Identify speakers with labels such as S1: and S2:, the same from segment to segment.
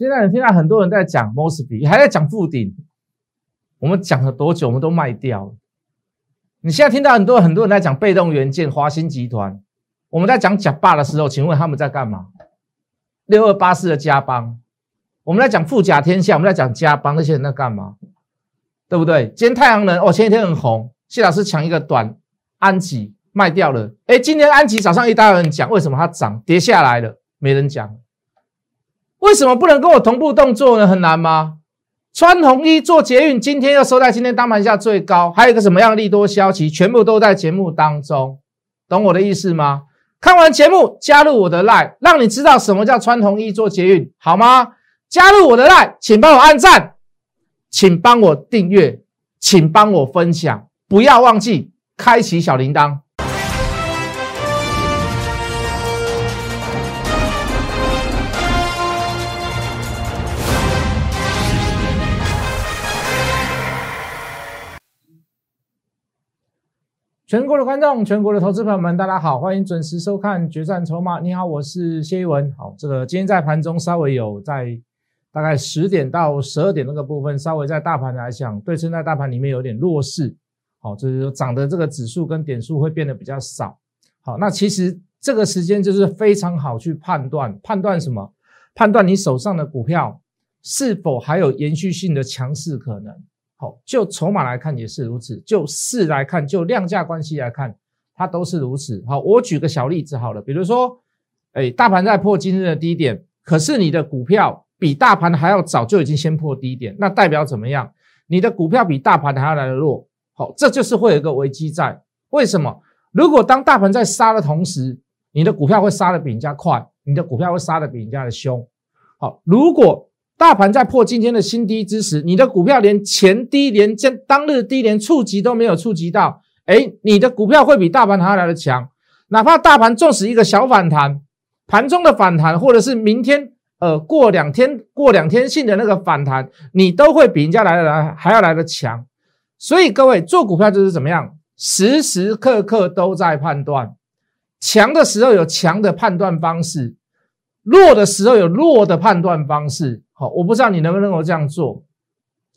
S1: 现在你听到很多人在讲 Mosby，还在讲富鼎，我们讲了多久？我们都卖掉了。你现在听到很多很多人在讲被动元件、华兴集团，我们在讲假霸的时候，请问他们在干嘛？六二八四的加邦，我们在讲富甲天下，我们在讲加邦，那些人在干嘛？对不对？今天太阳能哦，前一天很红，谢老师抢一个短安吉卖掉了。哎，今天安吉早上一大堆人讲，为什么它涨跌下来了？没人讲。为什么不能跟我同步动作呢？很难吗？穿红衣做捷运，今天要收在今天当盘下最高，还有一个什么样利多消息，全部都在节目当中，懂我的意思吗？看完节目加入我的 line，让你知道什么叫穿红衣做捷运，好吗？加入我的 line，请帮我按赞，请帮我订阅，请帮我分享，不要忘记开启小铃铛。全国的观众，全国的投资朋友们，大家好，欢迎准时收看《决战筹码》。你好，我是谢一文。好，这个今天在盘中稍微有在大概十点到十二点那个部分，稍微在大盘来讲，对称在大盘里面有点弱势。好，就是涨的这个指数跟点数会变得比较少。好，那其实这个时间就是非常好去判断，判断什么？判断你手上的股票是否还有延续性的强势可能。好，就筹码来看也是如此，就市来看，就量价关系来看，它都是如此。好，我举个小例子好了，比如说，哎，大盘在破今日的低点，可是你的股票比大盘还要早就已经先破低点，那代表怎么样？你的股票比大盘还要来的弱。好，这就是会有一个危机在。为什么？如果当大盘在杀的同时，你的股票会杀的比人家快，你的股票会杀的比人家的凶。好，如果大盘在破今天的新低之时，你的股票连前低连将当日低连触及都没有触及到，哎，你的股票会比大盘还要来的强。哪怕大盘纵使一个小反弹，盘中的反弹，或者是明天呃过两天过两天性的那个反弹，你都会比人家来的来还要来的强。所以各位做股票就是怎么样，时时刻刻都在判断，强的时候有强的判断方式，弱的时候有弱的判断方式。好，我不知道你能不能够这样做，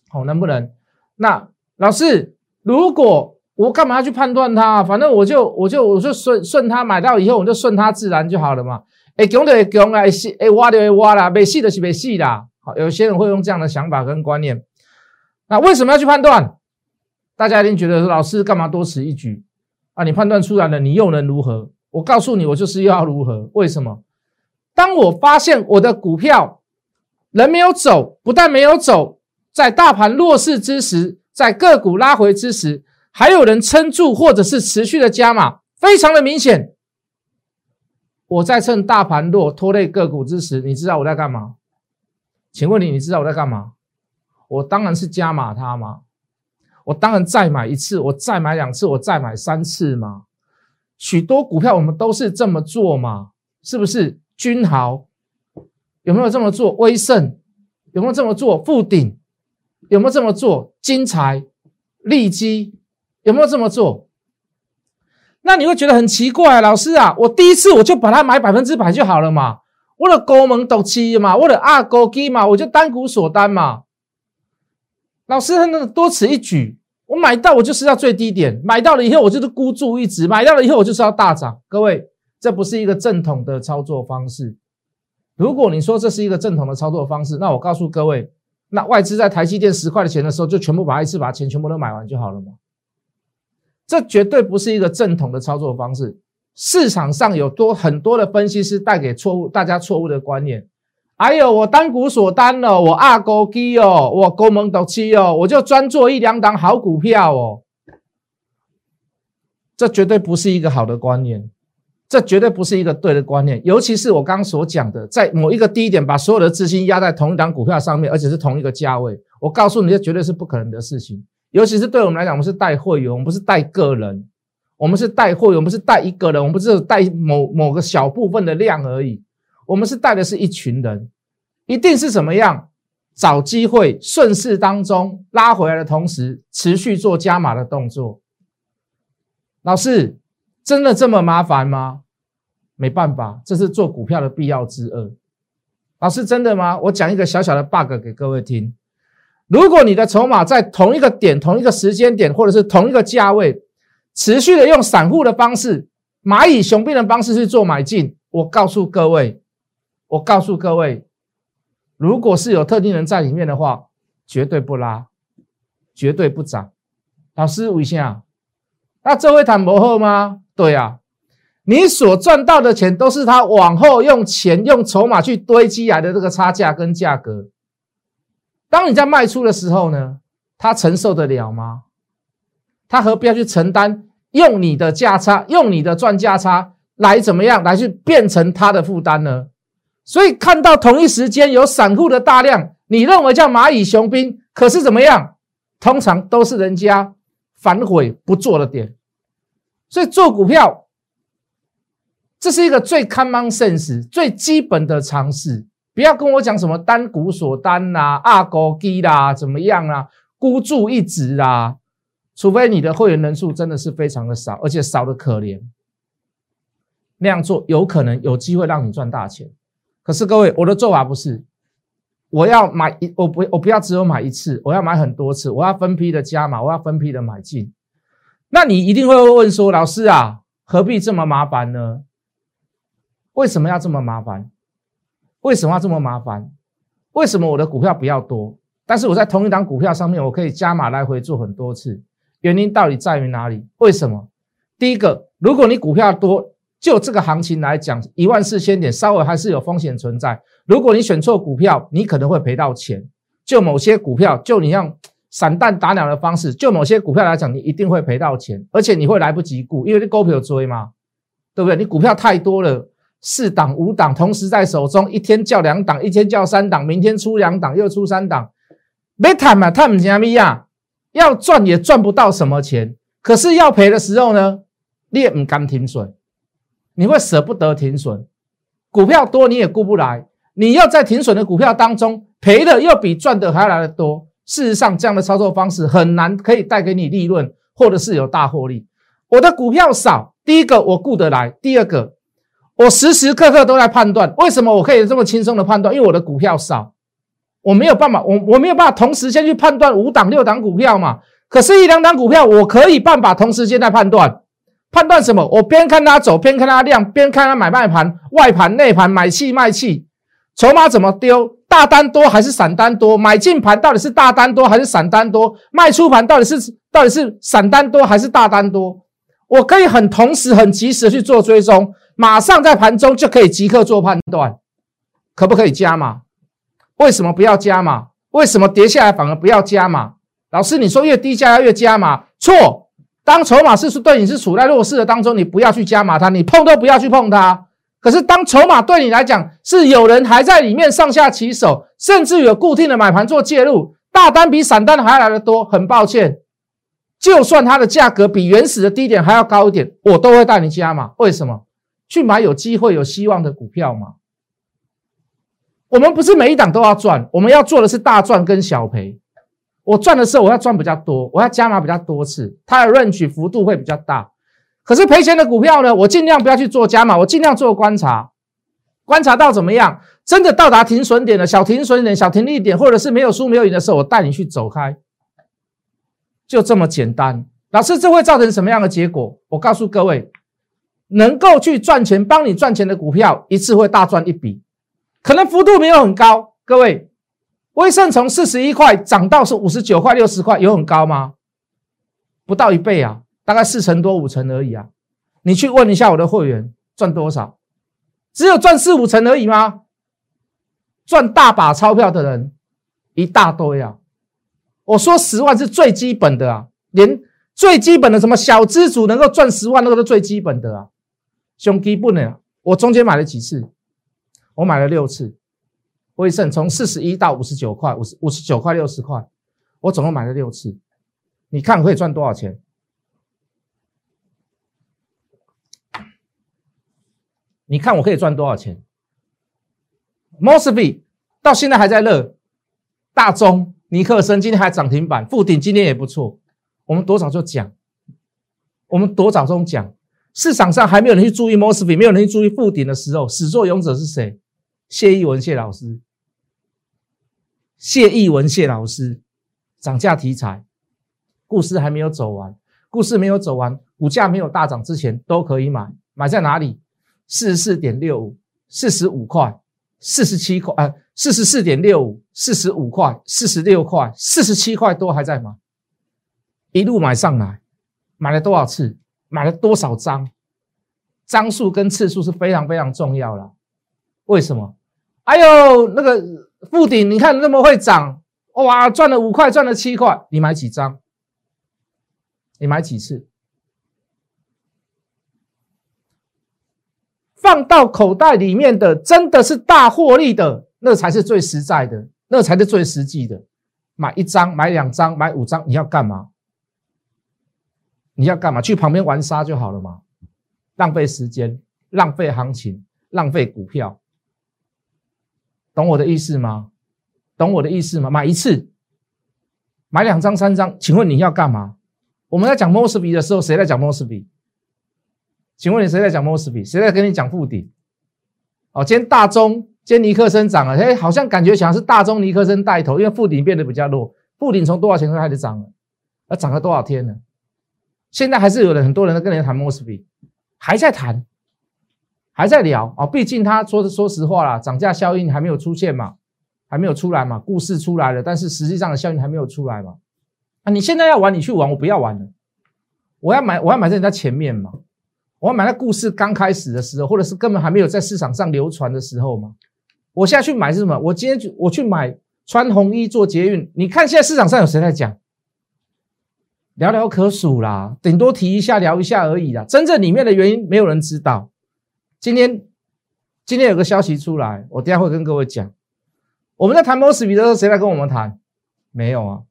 S1: 好，能不能？那老师，如果我干嘛要去判断它？反正我就我就我就顺顺它买到以后，我就顺它自然就好了嘛。哎，强的强啊，细哎挖的挖啦，没细的是没细的。好，有些人会用这样的想法跟观念。那为什么要去判断？大家一定觉得老师干嘛多此一举啊？你判断出来了，你又能如何？我告诉你，我就是要如何？为什么？当我发现我的股票。人没有走，不但没有走，在大盘弱势之时，在个股拉回之时，还有人撑住，或者是持续的加码，非常的明显。我在趁大盘弱拖累个股之时，你知道我在干嘛？请问你，你知道我在干嘛？我当然是加码它嘛，我当然再买一次，我再买两次，我再买三次嘛。许多股票我们都是这么做嘛，是不是？君豪。有没有这么做？威盛有没有这么做？富鼎有没有这么做？金财、利基有没有这么做？那你会觉得很奇怪，老师啊，我第一次我就把它买百分之百就好了嘛，我的高门斗七嘛，我的二高基嘛，我就单股锁单嘛。老师那多此一举，我买到我就是要最低点，买到了以后我就是孤注一掷，买到了以后我就是要大涨。各位，这不是一个正统的操作方式。如果你说这是一个正统的操作方式，那我告诉各位，那外资在台积电十块的钱的时候，就全部把一次把钱全部都买完就好了嘛？这绝对不是一个正统的操作方式。市场上有多很多的分析师带给错误大家错误的观念。还有我单股锁单了，我二勾基哦，我勾蒙斗七哦，我就专做一两档好股票哦。这绝对不是一个好的观念。这绝对不是一个对的观念，尤其是我刚刚所讲的，在某一个低点把所有的资金压在同一档股票上面，而且是同一个价位，我告诉你，这绝对是不可能的事情。尤其是对我们来讲，我们是带会员，我们不是带个人，我们是带会员，我们是带一个人，我们不是带某某个小部分的量而已，我们是带的是一群人，一定是怎么样找机会顺势当中拉回来的同时，持续做加码的动作。老师，真的这么麻烦吗？没办法，这是做股票的必要之二。老师真的吗？我讲一个小小的 bug 给各位听。如果你的筹码在同一个点、同一个时间点，或者是同一个价位，持续的用散户的方式、蚂蚁雄兵的方式去做买进，我告诉各位，我告诉各位，如果是有特定人在里面的话，绝对不拉，绝对不涨。老师，问一下，那这会谈不后吗？对啊。你所赚到的钱都是他往后用钱用筹码去堆积来的这个差价跟价格。当你在卖出的时候呢，他承受得了吗？他何必要去承担用你的价差、用你的赚价差来怎么样来去变成他的负担呢？所以看到同一时间有散户的大量，你认为叫蚂蚁雄兵，可是怎么样？通常都是人家反悔不做的点。所以做股票。这是一个最 common sense、最基本的常识，不要跟我讲什么单股锁单啦、二高低啦、怎么样啊、孤注一掷啦，除非你的会员人数真的是非常的少，而且少的可怜，那样做有可能有机会让你赚大钱。可是各位，我的做法不是，我要买一，我不，我不要只有买一次，我要买很多次，我要分批的加码，我要分批的买进。那你一定会问说，老师啊，何必这么麻烦呢？为什么要这么麻烦？为什么要这么麻烦？为什么我的股票比较多，但是我在同一档股票上面，我可以加码来回做很多次？原因到底在于哪里？为什么？第一个，如果你股票多，就这个行情来讲，一万四千点稍微还是有风险存在。如果你选错股票，你可能会赔到钱。就某些股票，就你像散弹打鸟的方式，就某些股票来讲，你一定会赔到钱，而且你会来不及顾，因为你股票追嘛，对不对？你股票太多了。四档五档同时在手中，一天叫两档，一天叫三档，明天出两档，又出三档，没谈嘛，谈唔成咪呀？要赚也赚不到什么钱，可是要赔的时候呢，你也唔敢停损，你会舍不得停损。股票多你也顾不来，你要在停损的股票当中赔的又比赚的还来的多。事实上，这样的操作方式很难可以带给你利润，或者是有大获利。我的股票少，第一个我顾得来，第二个。我时时刻刻都在判断，为什么我可以这么轻松的判断？因为我的股票少，我没有办法，我我没有办法同时间去判断五档六档股票嘛。可是，一两档股票我可以办法同时间在判断，判断什么？我边看它走，边看它量，边看它买卖盘、外盘、内盘、买气卖气，筹码怎么丢？大单多还是散单多？买进盘到底是大单多还是散单多？卖出盘到底是到底是散单多还是大单多？我可以很同时、很及时的去做追踪。马上在盘中就可以即刻做判断，可不可以加码？为什么不要加码？为什么跌下来反而不要加码？老师，你说越低价要越加码，错。当筹码是是对你是处在弱势的当中，你不要去加码它，你碰都不要去碰它。可是当筹码对你来讲是有人还在里面上下起手，甚至有固定的买盘做介入，大单比散单还来的多。很抱歉，就算它的价格比原始的低点还要高一点，我都会带你加码。为什么？去买有机会、有希望的股票嘛？我们不是每一档都要赚，我们要做的是大赚跟小赔。我赚的时候，我要赚比较多，我要加码比较多次，它的 range 幅度会比较大。可是赔钱的股票呢，我尽量不要去做加码，我尽量做观察，观察到怎么样，真的到达停损点了，小停损点、小停利点，或者是没有输没有赢的时候，我带你去走开，就这么简单。老师，这会造成什么样的结果？我告诉各位。能够去赚钱、帮你赚钱的股票，一次会大赚一笔，可能幅度没有很高。各位，威盛从四十一块涨到是五十九块、六十块，有很高吗？不到一倍啊，大概四成多、五成而已啊。你去问一下我的会员赚多少？只有赚四五成而已吗？赚大把钞票的人一大堆啊！我说十万是最基本的啊，连最基本的什么小资主能够赚十万，那个都最基本的啊。兄弟不能，我中间买了几次？我买了六次。威盛从四十一到五十九块，五十五十九块六十块，我总共买了六次。你看可以赚多少钱？你看我可以赚多少钱？Mosby 到现在还在热，大中尼克森今天还涨停板，富鼎今天也不错。我们多早就讲，我们多早中讲。市场上还没有人去注意 Mosby，没有人去注意富鼎的时候，始作俑者是谁？谢逸文谢老师，谢逸文谢老师，涨价题材，故事还没有走完，故事没有走完，股价没有大涨之前都可以买，买在哪里？四十四点六五，四十五块，四十七块，呃，四十四点六五，四十五块，四十六块，四十七块多还在买，一路买上来，买了多少次？买了多少张？张数跟次数是非常非常重要了。为什么？哎呦，那个富鼎，你看那么会涨，哇，赚了五块，赚了七块，你买几张？你买几次？放到口袋里面的，真的是大获利的，那才是最实在的，那才是最实际的。买一张，买两张，买五张，你要干嘛？你要干嘛？去旁边玩沙就好了嘛，浪费时间，浪费行情，浪费股票，懂我的意思吗？懂我的意思吗？买一次，买两张、三张，请问你要干嘛？我们在讲摩斯比的时候，谁在讲摩斯比？请问你谁在讲摩斯比？谁在跟你讲富鼎？哦，今天大中，今天尼克森涨了，哎，好像感觉像是大中尼克森带头，因为富鼎变得比较弱。富鼎从多少钱开始涨了？啊，涨了多少天了？现在还是有人很多人在跟人谈摩斯比，还在谈，还在聊啊。毕竟他说说实话啦，涨价效应还没有出现嘛，还没有出来嘛。故事出来了，但是实际上的效应还没有出来嘛。啊，你现在要玩，你去玩，我不要玩了。我要买，我要买在人家前面嘛。我要买在故事刚开始的时候，或者是根本还没有在市场上流传的时候嘛。我现在去买是什么？我今天去我去买穿红衣做捷运。你看现在市场上有谁在讲？寥寥可数啦，顶多提一下聊一下而已啦。真正里面的原因没有人知道。今天今天有个消息出来，我等下会跟各位讲。我们在谈摩斯比的时候，谁来跟我们谈？没有啊。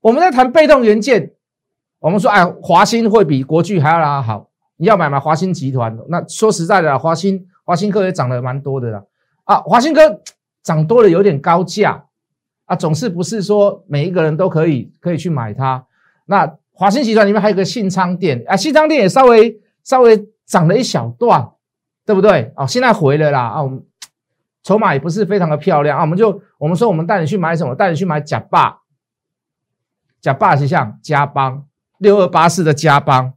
S1: 我们在谈被动元件，我们说哎，华兴会比国巨还要拉好。你要买吗华兴集团，那说实在的，华兴华兴科也涨得蛮多的啦。啊，华兴科涨多了有点高价啊，总是不是说每一个人都可以可以去买它。那华兴集团里面还有个信昌店啊，信昌店也稍微稍微涨了一小段，对不对？哦，现在回了啦啊，我们筹码也不是非常的漂亮啊，我们就我们说我们带你去买什么？带你去买假霸，假霸是像加邦六二八四的加邦。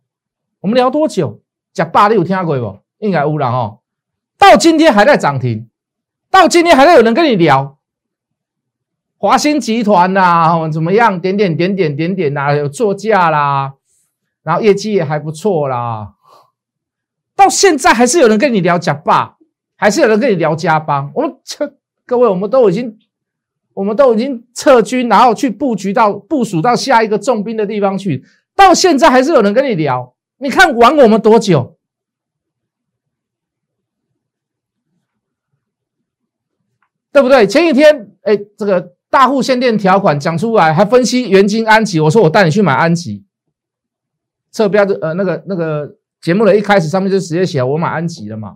S1: 我们聊多久？讲霸你有听过不？应该有了哦。到今天还在涨停，到今天还在有人跟你聊华兴集团呐，怎么样？点点点点点点呐，有作价啦，然后业绩也还不错啦。到现在还是有人跟你聊假霸，还是有人跟你聊加邦。我们这各位，我们都已经，我们都已经撤军，然后去布局到部署到下一个重兵的地方去。到现在还是有人跟你聊。你看玩我们多久，对不对？前一天，哎，这个大户限电条款讲出来，还分析元金安吉。我说我带你去买安吉，侧标的呃那个那个节目的一开始上面就直接写我买安吉了嘛，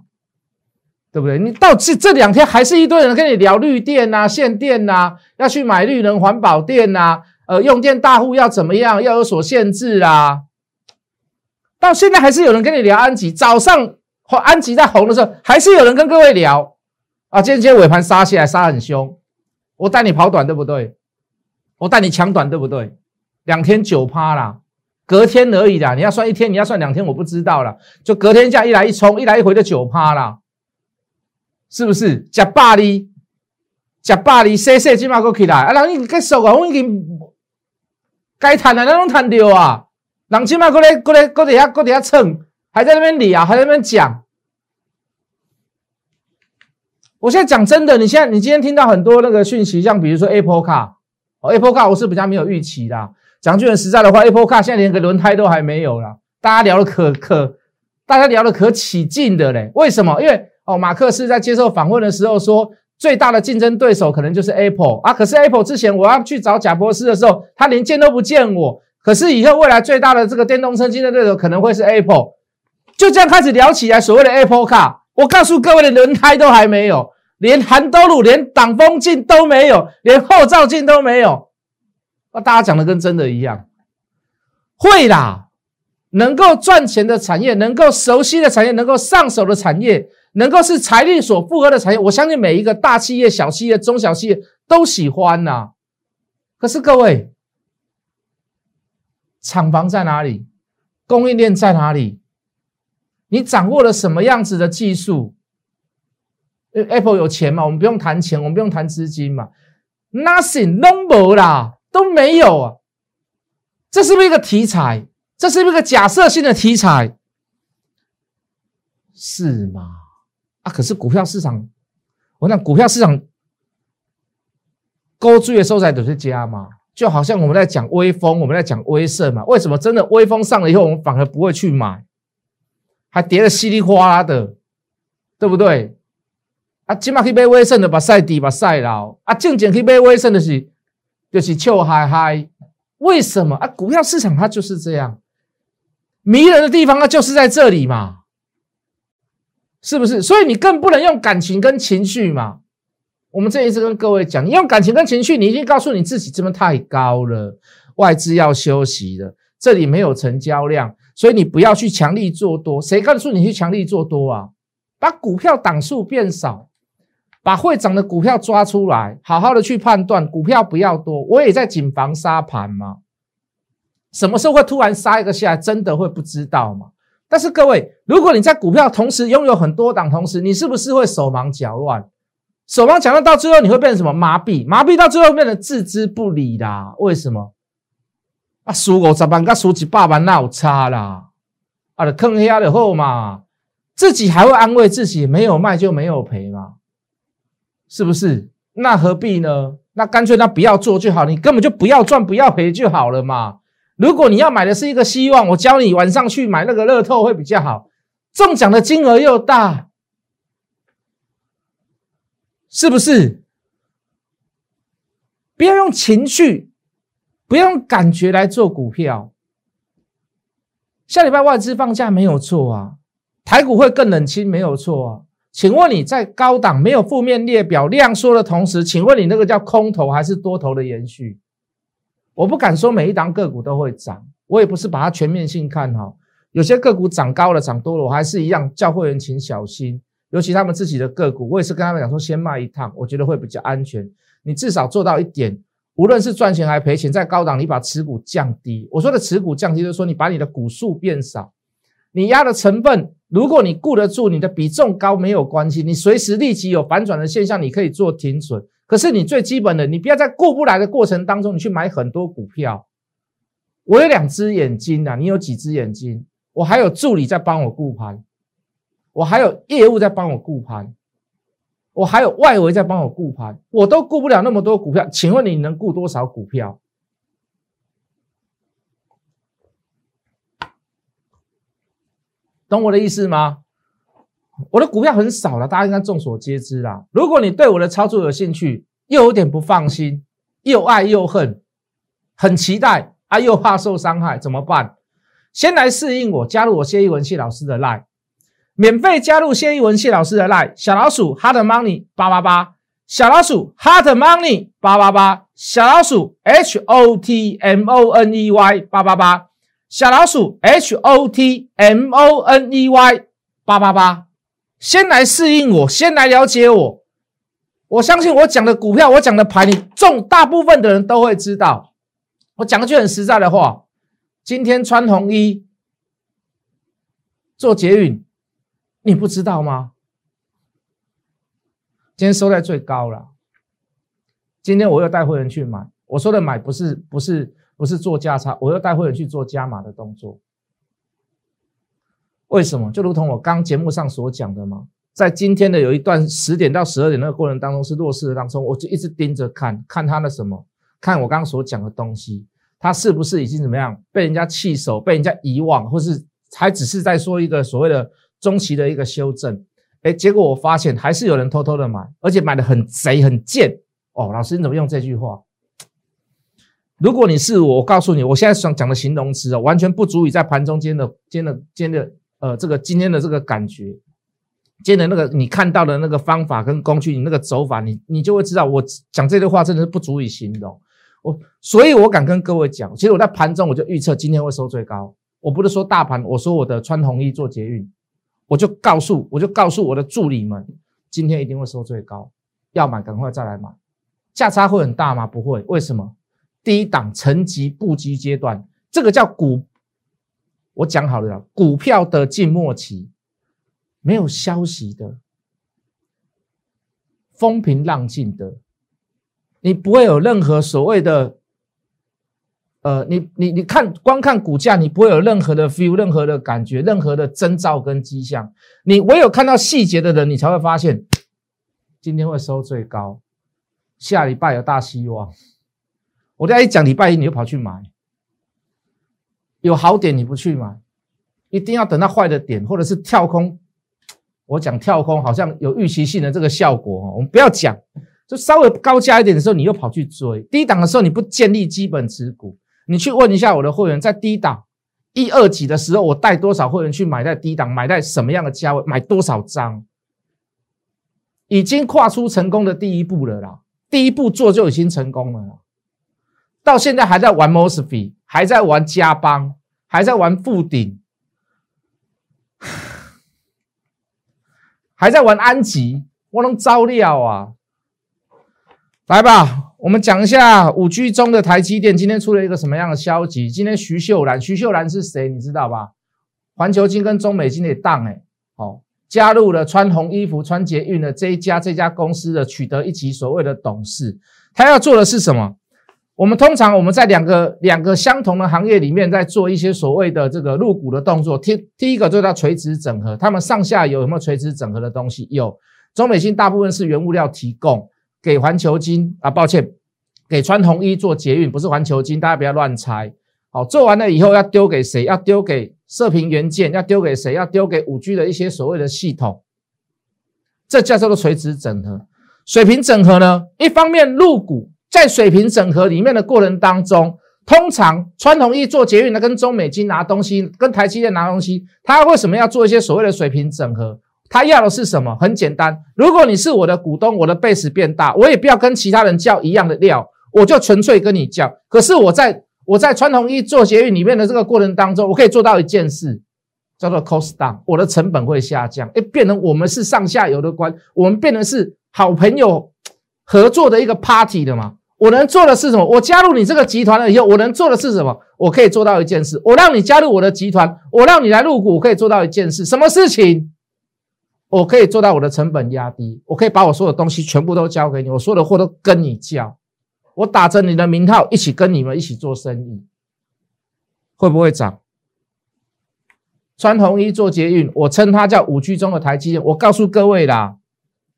S1: 对不对？你到这这两天还是一堆人跟你聊绿电呐、限电呐，要去买绿能环保电呐，呃，用电大户要怎么样，要有所限制啊。到现在还是有人跟你聊安吉，早上安吉在红的时候，还是有人跟各位聊啊。今天今天尾盘杀起来，杀很凶，我带你跑短对不对？我带你抢短对不对？两天九趴啦，隔天而已啦。你要算一天，你要算两天，我不知道了。就隔天价一来一冲，一来一回就九趴啦，是不是？假霸哩，假霸哩，细细起码够起来啊！人已经结束啊，我已经该谈的那拢谈掉啊。人起码过来过来过底下过底下蹭，还在那边理啊，还在那边讲。我现在讲真的，你现在你今天听到很多那个讯息，像比如说 Apple Car，哦 Apple Car 我是比较没有预期的。讲句很实在的话，Apple Car 现在连个轮胎都还没有了，大家聊的可可，大家聊的可起劲的嘞。为什么？因为哦，马克思在接受访问的时候说，最大的竞争对手可能就是 Apple 啊。可是 Apple 之前我要去找贾博士的时候，他连见都不见我。可是以后未来最大的这个电动车竞争对手可能会是 Apple，就这样开始聊起来。所谓的 Apple Car，我告诉各位的轮胎都还没有，连含兜路、连挡风镜都没有，连后照镜都没有。那大家讲的跟真的一样，会啦，能够赚钱的产业，能够熟悉的产业，能够上手的产业，能够是财力所负荷的产业，我相信每一个大企业、小企业、中小企业都喜欢呐。可是各位，厂房在哪里？供应链在哪里？你掌握了什么样子的技术？Apple 有钱嘛？我们不用谈钱，我们不用谈资金嘛？Nothing no more 啦，都没有啊。这是不是一个题材？这是不是一个假设性的题材？是吗？啊，可是股票市场，我讲股票市场高追的时候才都是加嘛，就好像我们在讲微风，我们在讲威盛嘛。为什么真的微风上了以后，我们反而不会去买？还跌得稀里哗啦的，对不对？啊，起码去买威盛的，把赛底把赛牢啊，正经去买威盛的是，就是笑嗨嗨。为什么啊？股票市场它就是这样，迷人的地方它就是在这里嘛，是不是？所以你更不能用感情跟情绪嘛。我们这一次跟各位讲，你用感情跟情绪，你已经告诉你自己这边太高了，外资要休息了，这里没有成交量。所以你不要去强力做多，谁告诉你去强力做多啊？把股票档数变少，把会涨的股票抓出来，好好的去判断股票不要多。我也在谨防杀盘嘛，什么时候会突然杀一个下来，真的会不知道嘛？但是各位，如果你在股票同时拥有很多档，同时你是不是会手忙脚乱？手忙脚乱到最后你会变成什么？麻痹，麻痹到最后变成置之不理啦。为什么？啊，输五十万跟输一百万那有差啦，啊，就坑下就好嘛，自己还会安慰自己，没有卖就没有赔嘛，是不是？那何必呢？那干脆那不要做就好，你根本就不要赚不要赔就好了嘛。如果你要买的是一个希望，我教你晚上去买那个乐透会比较好，中奖的金额又大，是不是？不要用情绪。不用感觉来做股票。下礼拜外资放假没有错啊，台股会更冷清没有错啊。请问你在高档没有负面列表量缩的同时，请问你那个叫空头还是多头的延续？我不敢说每一档个股都会涨，我也不是把它全面性看好。有些个股涨高了、涨多了，我还是一样叫会员请小心，尤其他们自己的个股，我也是跟他们讲说先卖一趟，我觉得会比较安全。你至少做到一点。无论是赚钱还赔钱，在高档你把持股降低。我说的持股降低，就是说你把你的股数变少，你压的成分，如果你顾得住，你的比重高没有关系，你随时立即有反转的现象，你可以做停损。可是你最基本的，你不要在过不来的过程当中，你去买很多股票。我有两只眼睛啊，你有几只眼睛？我还有助理在帮我顾盘，我还有业务在帮我顾盘。我还有外围在帮我顾盘，我都顾不了那么多股票，请问你能顾多少股票？懂我的意思吗？我的股票很少了，大家应该众所皆知啦。如果你对我的操作有兴趣，又有点不放心，又爱又恨，很期待啊，又怕受伤害，怎么办？先来适应我，加入我谢一文谢老师的 line。免费加入谢一文谢老师的 line 小老鼠 hard money 八八八小老鼠 hard money 八八八小老鼠 h o t m o n e y 八八八小老鼠 h o t m o n e y 八八八，先来适应我，先来了解我。我相信我讲的股票，我讲的牌，你中大部分的人都会知道。我讲句很实在的话，今天穿红衣做捷运。你不知道吗？今天收在最高了。今天我又带会员去买。我说的买不是不是不是做价差，我又带会员去做加码的动作。为什么？就如同我刚节目上所讲的嘛，在今天的有一段十点到十二点那个过程当中是弱势的当中，我就一直盯着看看他的什么，看我刚刚所讲的东西，他是不是已经怎么样被人家弃守，被人家遗忘，或是还只是在说一个所谓的。中期的一个修正，哎，结果我发现还是有人偷偷的买，而且买的很贼很贱哦。老师你怎么用这句话？如果你是我，我告诉你，我现在想讲的形容词哦，完全不足以在盘中间的、间的、间的呃，这个今天的这个感觉，今天的那个你看到的那个方法跟工具，你那个走法，你你就会知道，我讲这句话真的是不足以形容。我所以，我敢跟各位讲，其实我在盘中我就预测今天会收最高。我不是说大盘，我说我的穿红衣做捷运。我就告诉我就告诉我的助理们，今天一定会收最高，要买赶快再来买，价差会很大吗？不会，为什么？第一档层级布局阶段，这个叫股，我讲好了，股票的静默期，没有消息的，风平浪静的，你不会有任何所谓的，呃，你你你看，光看股价，你不会有任何的 feel，任何的感觉，任何的征兆跟迹象，你唯有看到细节的人，你才会发现，今天会收最高，下礼拜有大希望。我在一讲礼拜一，你就跑去买，有好点你不去买，一定要等到坏的点，或者是跳空。我讲跳空好像有预期性的这个效果哦，我们不要讲，就稍微高价一点的时候，你又跑去追低档的时候，你不建立基本持股，你去问一下我的会员，在低档一二级的时候，我带多少会员去买在低档，买在什么样的价位，买多少张，已经跨出成功的第一步了啦，第一步做就已经成功了啦。到现在还在玩 Mosfet，还在玩加邦，还在玩富鼎，还在玩安吉，我能招料啊！来吧，我们讲一下五 G 中的台积电今天出了一个什么样的消息？今天徐秀兰，徐秀兰是谁？你知道吧？环球金跟中美金的档哎，好，加入了穿红衣服、穿捷运的这一家这家公司的取得一级所谓的董事，他要做的是什么？我们通常我们在两个两个相同的行业里面，在做一些所谓的这个入股的动作。第第一个就叫垂直整合，他们上下游有没有垂直整合的东西？有。中美金大部分是原物料提供给环球金啊，抱歉，给川弘一做捷运，不是环球金，大家不要乱猜。好，做完了以后要丢给谁？要丢给射频元件？要丢给谁？要丢给五 G 的一些所谓的系统。这叫做垂直整合。水平整合呢？一方面入股。在水平整合里面的过程当中，通常川统一做捷运的跟中美金拿东西，跟台积电拿东西，他为什么要做一些所谓的水平整合？他要的是什么？很简单，如果你是我的股东，我的 base 变大，我也不要跟其他人叫一样的料，我就纯粹跟你叫。可是我在我在川统一做协议里面的这个过程当中，我可以做到一件事，叫做 cost down，我的成本会下降，哎，变成我们是上下游的关，我们变成是好朋友。合作的一个 party 的嘛，我能做的是什么？我加入你这个集团了以后，我能做的是什么？我可以做到一件事，我让你加入我的集团，我让你来入股，我可以做到一件事，什么事情？我可以做到我的成本压低，我可以把我所有的东西全部都交给你，我所有的货都跟你交，我打着你的名号一起跟你们一起做生意，会不会涨？穿红衣做捷运，我称它叫五 G 中的台积电，我告诉各位啦。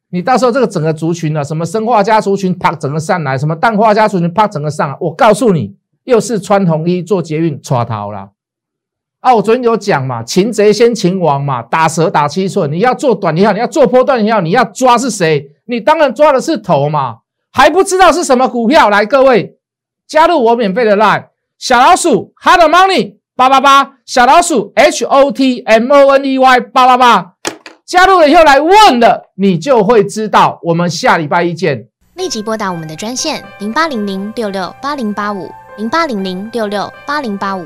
S1: 你到时候这个整个族群呢，什么生化家族群啪整个上来，什么氮化家族群啪整个上来，我告诉你，又是穿红衣做捷运抓逃了。啊，我昨天有讲嘛，擒贼先擒王嘛，打蛇打七寸，你要做短也好，你要做波段也好，你要抓是谁？你当然抓的是头嘛，还不知道是什么股票？来，各位加入我免费的 line 小老鼠 hard money 八八八，小老鼠 h o t m o n e y 八八八。加入了以后来问了，你就会知道。我们下礼拜一见。
S2: 立即拨打我们的专线零八零零六六八零八五零八零零六六八零八五